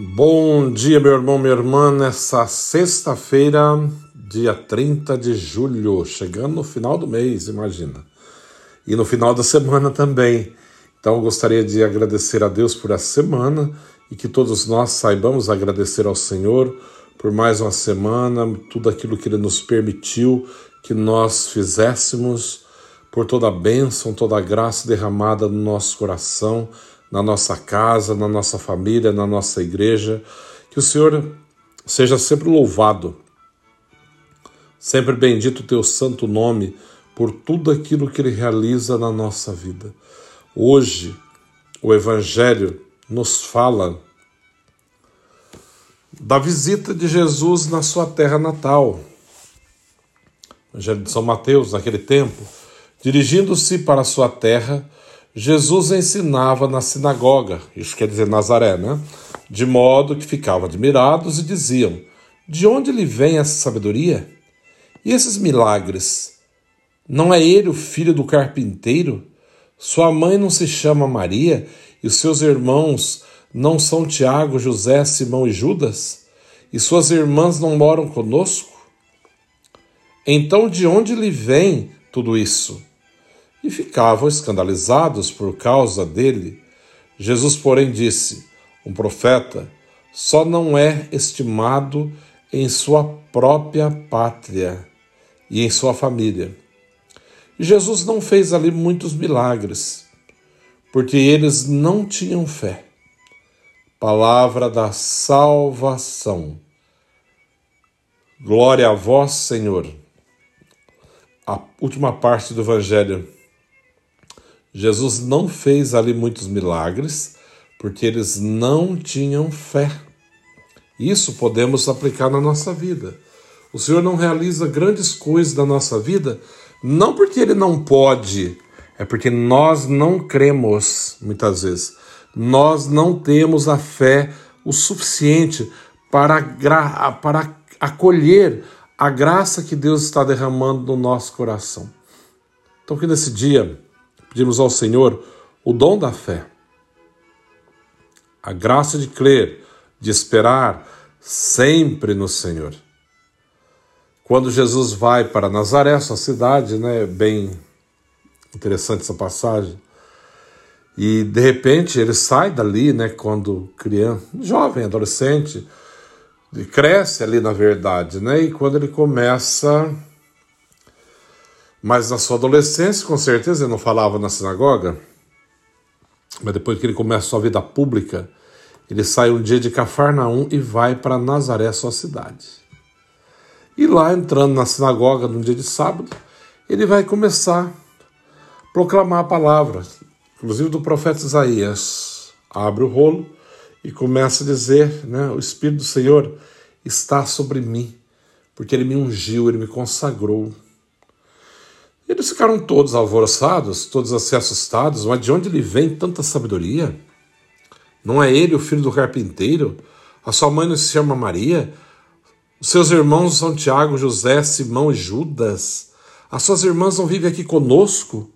Bom dia, meu irmão, minha irmã, nessa sexta-feira, dia 30 de julho, chegando no final do mês, imagina. E no final da semana também. Então, eu gostaria de agradecer a Deus por essa semana e que todos nós saibamos agradecer ao Senhor por mais uma semana, tudo aquilo que Ele nos permitiu que nós fizéssemos, por toda a bênção, toda a graça derramada no nosso coração na nossa casa, na nossa família, na nossa igreja. Que o Senhor seja sempre louvado, sempre bendito o teu santo nome por tudo aquilo que ele realiza na nossa vida. Hoje, o Evangelho nos fala da visita de Jesus na sua terra natal. Evangelho de São Mateus, naquele tempo, dirigindo-se para a sua terra, Jesus ensinava na sinagoga, isso quer dizer Nazaré, né? De modo que ficavam admirados e diziam: De onde lhe vem essa sabedoria? E esses milagres? Não é ele o filho do carpinteiro? Sua mãe não se chama Maria e seus irmãos não são Tiago, José, Simão e Judas? E suas irmãs não moram conosco? Então de onde lhe vem tudo isso? E ficavam escandalizados por causa dele. Jesus, porém, disse: Um profeta só não é estimado em sua própria pátria e em sua família. E Jesus não fez ali muitos milagres, porque eles não tinham fé. Palavra da salvação. Glória a vós, Senhor. A última parte do Evangelho Jesus não fez ali muitos milagres porque eles não tinham fé. Isso podemos aplicar na nossa vida. O Senhor não realiza grandes coisas na nossa vida não porque ele não pode, é porque nós não cremos muitas vezes. Nós não temos a fé o suficiente para, para acolher a graça que Deus está derramando no nosso coração. Então, que nesse dia Pedimos ao Senhor o dom da fé, a graça de crer, de esperar sempre no Senhor. Quando Jesus vai para Nazaré, sua cidade, né, bem interessante essa passagem, e de repente ele sai dali, né, quando criança, jovem, adolescente, cresce ali na verdade, né, e quando ele começa mas na sua adolescência, com certeza, ele não falava na sinagoga. Mas depois que ele começa a sua vida pública, ele sai um dia de Cafarnaum e vai para Nazaré, sua cidade. E lá, entrando na sinagoga num dia de sábado, ele vai começar a proclamar a palavra, inclusive do profeta Isaías. Abre o rolo e começa a dizer: né, O Espírito do Senhor está sobre mim, porque ele me ungiu, ele me consagrou eles ficaram todos alvoroçados, todos assim assustados, mas de onde lhe vem tanta sabedoria? Não é ele o filho do carpinteiro? A sua mãe não se chama Maria? Os seus irmãos são Tiago, José, Simão e Judas? As suas irmãs não vivem aqui conosco?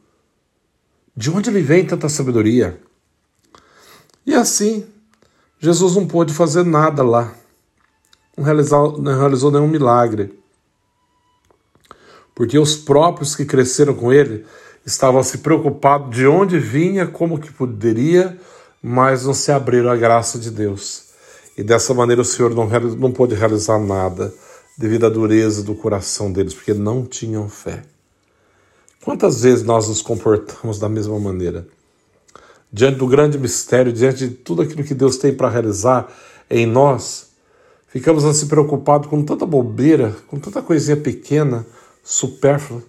De onde lhe vem tanta sabedoria? E assim, Jesus não pôde fazer nada lá, não realizou, não realizou nenhum milagre porque os próprios que cresceram com ele estavam se preocupados de onde vinha, como que poderia, mas não se abriram à graça de Deus. E dessa maneira o Senhor não, não pôde realizar nada devido à dureza do coração deles, porque não tinham fé. Quantas vezes nós nos comportamos da mesma maneira? Diante do grande mistério, diante de tudo aquilo que Deus tem para realizar em nós, ficamos assim preocupados com tanta bobeira, com tanta coisinha pequena, supérflua,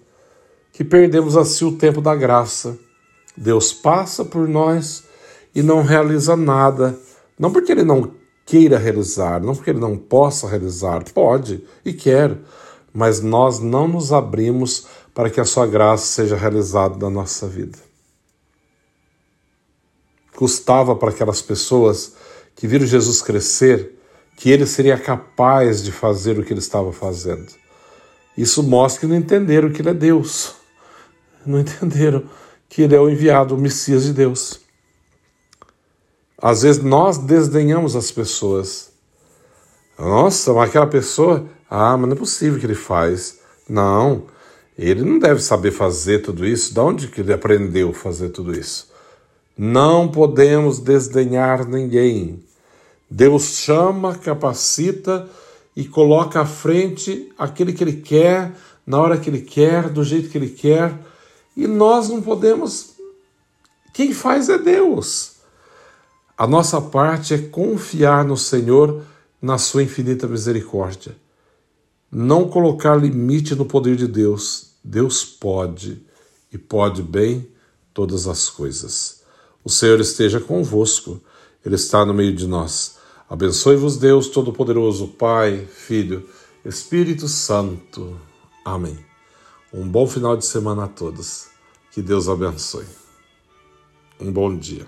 que perdemos assim o tempo da graça. Deus passa por nós e não realiza nada, não porque ele não queira realizar, não porque ele não possa realizar, pode e quer, mas nós não nos abrimos para que a sua graça seja realizada na nossa vida. Custava para aquelas pessoas que viram Jesus crescer que ele seria capaz de fazer o que ele estava fazendo. Isso mostra que não entenderam que ele é Deus. Não entenderam que ele é o enviado, o Messias de Deus. Às vezes nós desdenhamos as pessoas. Nossa, mas aquela pessoa, ah, mas não é possível que ele faz. Não, ele não deve saber fazer tudo isso. De onde que ele aprendeu a fazer tudo isso? Não podemos desdenhar ninguém. Deus chama, capacita e coloca à frente aquele que ele quer, na hora que ele quer, do jeito que ele quer. E nós não podemos. Quem faz é Deus. A nossa parte é confiar no Senhor, na sua infinita misericórdia. Não colocar limite no poder de Deus. Deus pode e pode bem todas as coisas. O Senhor esteja convosco, Ele está no meio de nós. Abençoe-vos, Deus Todo-Poderoso, Pai, Filho, Espírito Santo. Amém. Um bom final de semana a todos. Que Deus abençoe. Um bom dia.